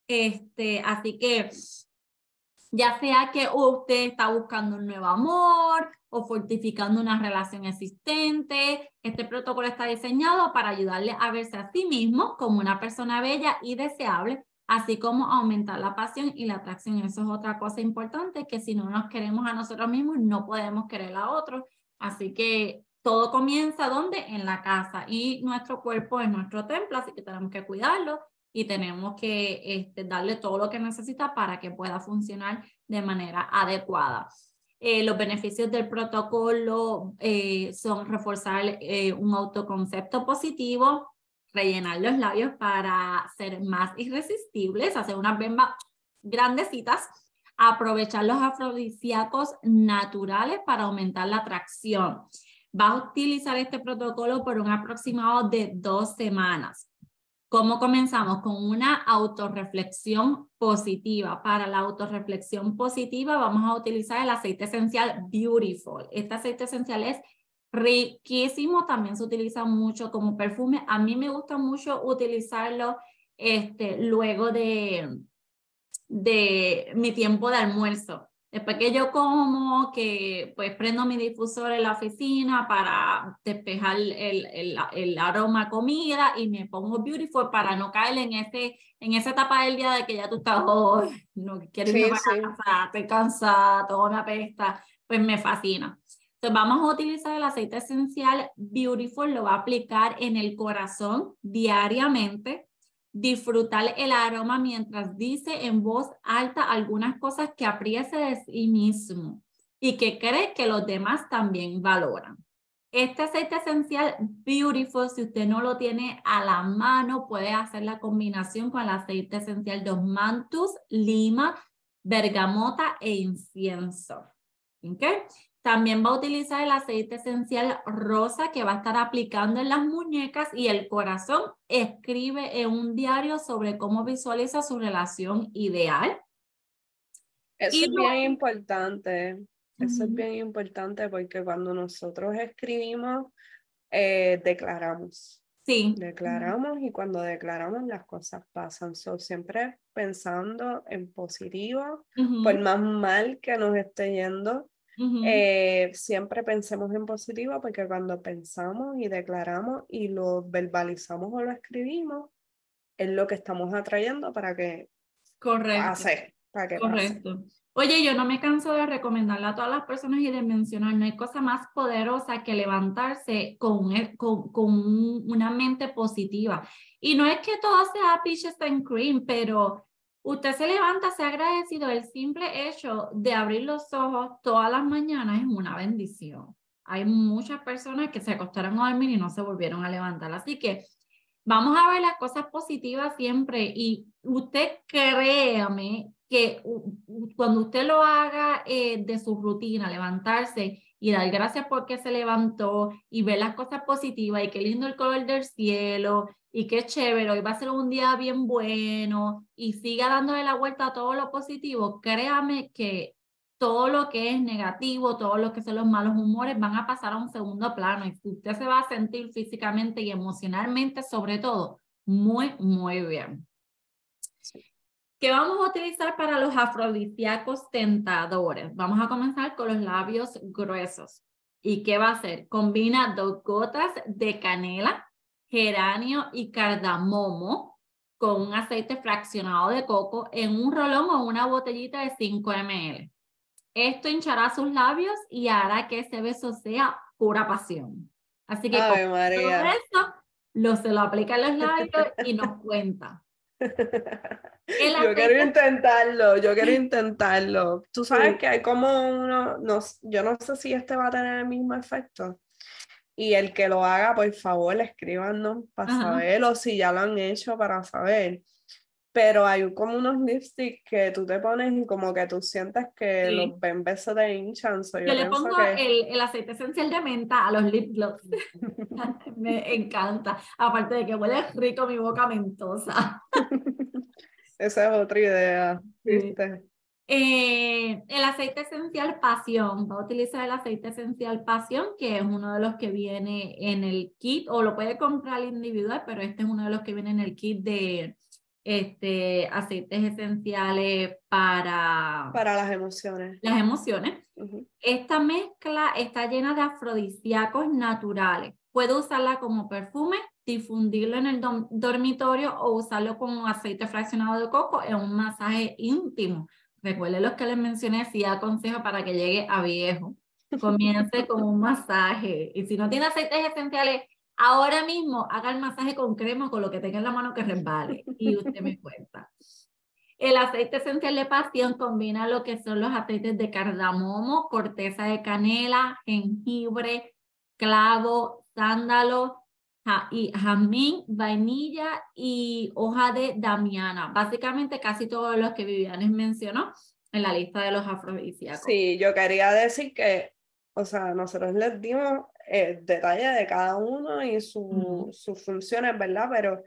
Este, así que ya sea que usted está buscando un nuevo amor o fortificando una relación existente, este protocolo está diseñado para ayudarle a verse a sí mismo como una persona bella y deseable, así como aumentar la pasión y la atracción. Eso es otra cosa importante, que si no nos queremos a nosotros mismos, no podemos querer a otros. Así que todo comienza ¿dónde? En la casa y nuestro cuerpo es nuestro templo, así que tenemos que cuidarlo y tenemos que este, darle todo lo que necesita para que pueda funcionar de manera adecuada. Eh, los beneficios del protocolo eh, son reforzar eh, un autoconcepto positivo, rellenar los labios para ser más irresistibles, hacer unas bembas grandecitas, aprovechar los afrodisíacos naturales para aumentar la atracción va a utilizar este protocolo por un aproximado de dos semanas. ¿Cómo comenzamos? Con una autorreflexión positiva. Para la autorreflexión positiva vamos a utilizar el aceite esencial Beautiful. Este aceite esencial es riquísimo, también se utiliza mucho como perfume. A mí me gusta mucho utilizarlo este, luego de, de mi tiempo de almuerzo. Después que yo como, que pues prendo mi difusor en la oficina para despejar el, el, el aroma a comida y me pongo beautiful para no caer en, ese, en esa etapa del día de que ya tú estás, oh, no quiero irme sí, para casa, estoy cansada, todo me apesta, pues me fascina. Entonces vamos a utilizar el aceite esencial Beautiful, lo va a aplicar en el corazón diariamente disfrutar el aroma mientras dice en voz alta algunas cosas que apriese de sí mismo y que cree que los demás también valoran. Este aceite esencial Beautiful, si usted no lo tiene a la mano, puede hacer la combinación con el aceite esencial de mantus, lima, bergamota e incienso. ¿Okay? También va a utilizar el aceite esencial rosa que va a estar aplicando en las muñecas y el corazón. Escribe en un diario sobre cómo visualiza su relación ideal. Eso es bien importante. Eso es bien importante porque cuando nosotros escribimos, eh, declaramos. Sí. Declaramos y cuando declaramos las cosas pasan. So, siempre pensando en positivo, por más mal que nos esté yendo, eh, siempre pensemos en positivo porque cuando pensamos y declaramos y lo verbalizamos o lo escribimos, es lo que estamos atrayendo para que Correcto. para que Correcto. Oye, yo no me canso de recomendarle a todas las personas y de mencionar, no hay cosa más poderosa que levantarse con, con, con una mente positiva. Y no es que todo sea peaches and cream, pero usted se levanta, se ha agradecido. El simple hecho de abrir los ojos todas las mañanas es una bendición. Hay muchas personas que se acostaron a dormir y no se volvieron a levantar. Así que vamos a ver las cosas positivas siempre y usted créame que cuando usted lo haga eh, de su rutina, levantarse y dar gracias porque se levantó y ver las cosas positivas y qué lindo el color del cielo y qué chévere, hoy va a ser un día bien bueno y siga dándole la vuelta a todo lo positivo, créame que todo lo que es negativo, todo lo que son los malos humores van a pasar a un segundo plano y usted se va a sentir físicamente y emocionalmente, sobre todo, muy, muy bien. ¿Qué vamos a utilizar para los afrodisíacos tentadores? Vamos a comenzar con los labios gruesos. ¿Y qué va a hacer? Combina dos gotas de canela geranio y cardamomo con un aceite fraccionado de coco en un rolón o una botellita de 5 ml. Esto hinchará sus labios y hará que ese beso sea pura pasión. Así que Ay, María. esto lo se lo aplica en los labios y nos [LAUGHS] cuenta. [LAUGHS] yo quiero intentarlo, yo quiero intentarlo. Tú sabes que hay como uno, no, yo no sé si este va a tener el mismo efecto, y el que lo haga, por favor, escríbanos para saber o si ya lo han hecho para saber. Pero hay como unos lipsticks que tú te pones y como que tú sientes que los bembes se te hinchan. yo, le pongo el, el, aceite esencial de menta a los lip gloss. [LAUGHS] Me encanta. Aparte de que huele rico mi boca mentosa. [LAUGHS] Esa es otra idea, ¿viste? Eh, el aceite esencial pasión, va a utilizar el aceite esencial pasión, que es uno de los que viene en el kit, o lo puede comprar individual, pero este es uno de los que viene en el kit de este, aceites esenciales para... Para las emociones. Las emociones. Esta mezcla está llena de afrodisíacos naturales. Puede usarla como perfume, difundirlo en el dormitorio o usarlo como aceite fraccionado de coco en un masaje íntimo Recuerde los que les mencioné, sí aconsejo para que llegue a viejo. Comience con un masaje. Y si no tiene aceites esenciales, ahora mismo haga el masaje con crema con lo que tenga en la mano que resbale. Y usted me cuenta. El aceite esencial de pasión combina lo que son los aceites de cardamomo, corteza de canela, jengibre, clavo, sándalo, y jamín, vainilla y hoja de damiana. Básicamente casi todos los que Vivianes mencionó en la lista de los afrodisíacos. Sí, yo quería decir que, o sea, nosotros les dimos el eh, detalle de cada uno y su, sus funciones, ¿verdad? Pero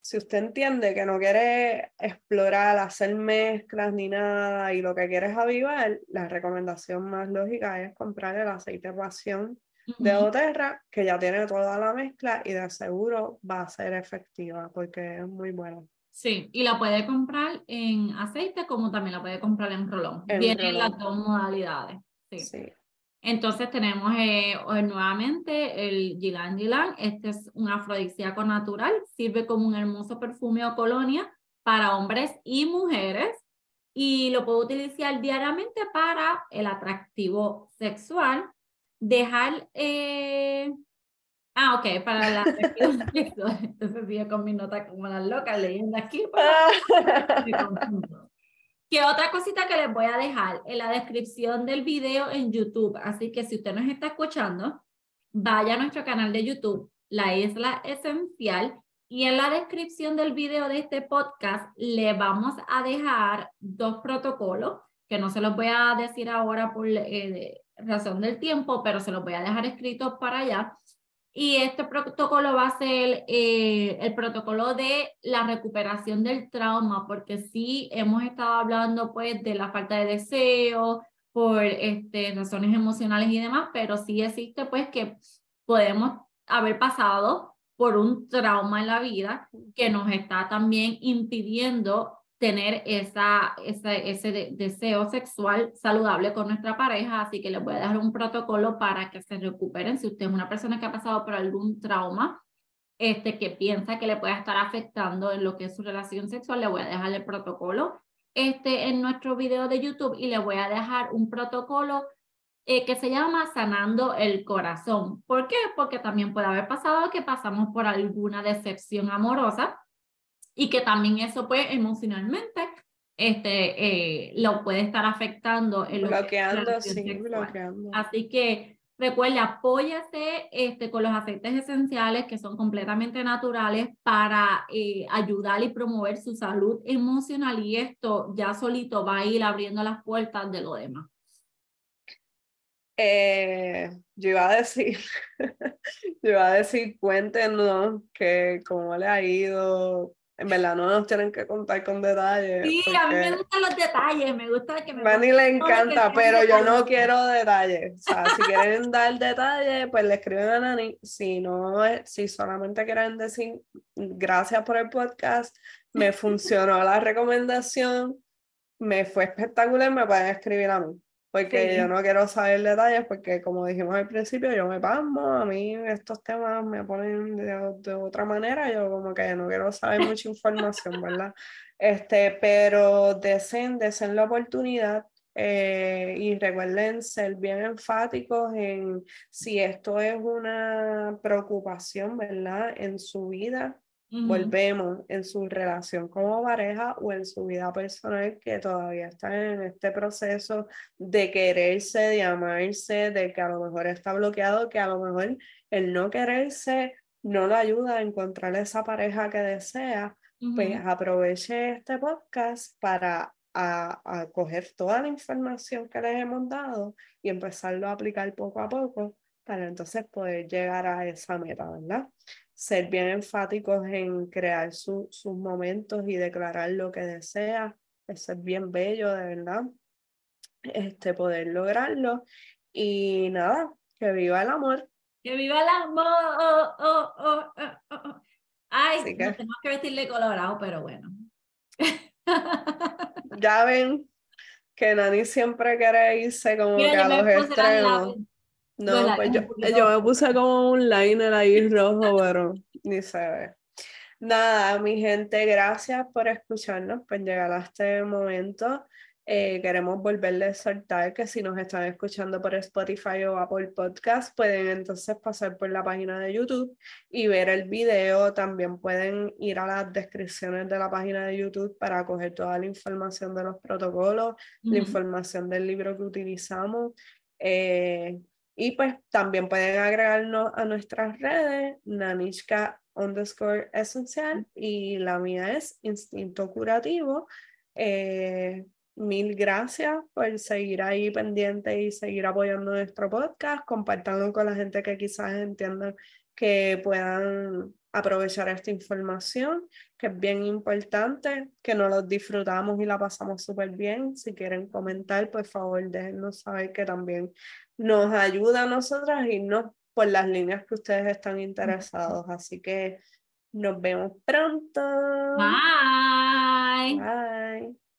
si usted entiende que no quiere explorar, hacer mezclas ni nada y lo que quiere es avivar, la recomendación más lógica es comprar el aceite de pasión de Oterra, que ya tiene toda la mezcla y de seguro va a ser efectiva porque es muy buena. Sí, y la puede comprar en aceite como también la puede comprar en rolón. Vienen las dos modalidades. Sí. Entonces tenemos eh, nuevamente el Gilan Gilan. Este es un afrodisíaco natural. Sirve como un hermoso perfume o colonia para hombres y mujeres. Y lo puedo utilizar diariamente para el atractivo sexual dejar, eh... ah, ok, para la [LAUGHS] entonces sigo con mi nota como la loca leyendo aquí. [LAUGHS] ¿Qué otra cosita que les voy a dejar en la descripción del video en YouTube? Así que si usted nos está escuchando vaya a nuestro canal de YouTube, La Isla Esencial, y en la descripción del video de este podcast le vamos a dejar dos protocolos que no se los voy a decir ahora por eh, razón del tiempo, pero se los voy a dejar escritos para allá. Y este protocolo va a ser eh, el protocolo de la recuperación del trauma, porque sí hemos estado hablando pues de la falta de deseo, por este, razones emocionales y demás, pero sí existe pues que podemos haber pasado por un trauma en la vida que nos está también impidiendo tener esa, ese deseo sexual saludable con nuestra pareja, así que les voy a dar un protocolo para que se recuperen. Si usted es una persona que ha pasado por algún trauma, este, que piensa que le puede estar afectando en lo que es su relación sexual, le voy a dejar el protocolo este, en nuestro video de YouTube y le voy a dejar un protocolo eh, que se llama Sanando el Corazón. ¿Por qué? Porque también puede haber pasado que pasamos por alguna decepción amorosa y que también eso pues emocionalmente este, eh, lo puede estar afectando. En bloqueando, sí, bloqueando. Así que Recuerde, apóyase este, con los aceites esenciales que son completamente naturales para eh, ayudar y promover su salud emocional y esto ya solito va a ir abriendo las puertas de lo demás. Eh, yo iba a decir, [LAUGHS] yo iba a decir, cuéntenos que cómo le ha ido en verdad no nos tienen que contar con detalles. Sí, a mí me gustan los detalles, me gusta que me... Manny le encanta, pero yo no quiero detalles. O sea, si quieren dar detalles, pues le escriben a Nani. Si no, si solamente quieren decir gracias por el podcast, me [LAUGHS] funcionó la recomendación, me fue espectacular, me pueden escribir a mí porque yo no quiero saber detalles, porque como dijimos al principio, yo me pasmo, a mí estos temas me ponen de, otra manera, yo como que no quiero saber [LAUGHS] mucha información, ¿verdad? Este, pero desen, desen la oportunidad eh, y recuerden ser bien enfáticos en si esto es una preocupación, ¿verdad? En su vida, volvemos en su relación como pareja o en su vida personal que todavía está en este proceso de quererse, de amarse, de que a lo mejor está bloqueado, que a lo mejor el no quererse no le ayuda a encontrar esa pareja que desea, pues aproveche este podcast para a, a, coger toda la información que les hemos dado y empezarlo a aplicar poco a poco para entonces poder llegar a esa meta, ¿verdad? ser bien enfáticos en crear sus momentos y declarar lo que desea. Eso es bien bello, de verdad. Este, poder lograrlo. Y nada, que viva el amor. Que viva el amor. Oh, oh, oh, Ay, que... tenemos que vestirle colorado, pero bueno. ya ven que Nani siempre quiere irse como que a los extremos. No, pues yo, yo, me puse como un liner ahí rojo, pero ni se ve. Nada, mi gente, gracias por escucharnos, por llegar a este momento. Eh, queremos volverles a soltar que si nos están escuchando por Spotify o Apple Podcast, pueden entonces pasar por la página de YouTube y ver el video. También pueden ir a las descripciones de la página de YouTube para coger toda la información de los protocolos, la información del libro que utilizamos. Eh, y pues también pueden agregarnos a nuestras redes, Nanishka underscore esencial y la mía es Instinto Curativo. Eh, mil gracias por seguir ahí pendiente y seguir apoyando nuestro podcast, compartiendo con la gente que quizás entiendan que puedan aprovechar esta información, que es bien importante, que nos lo disfrutamos y la pasamos súper bien. Si quieren comentar, por favor, déjenos saber que también nos ayuda a nosotras y no por las líneas que ustedes están interesados. Así que nos vemos pronto. Bye. Bye.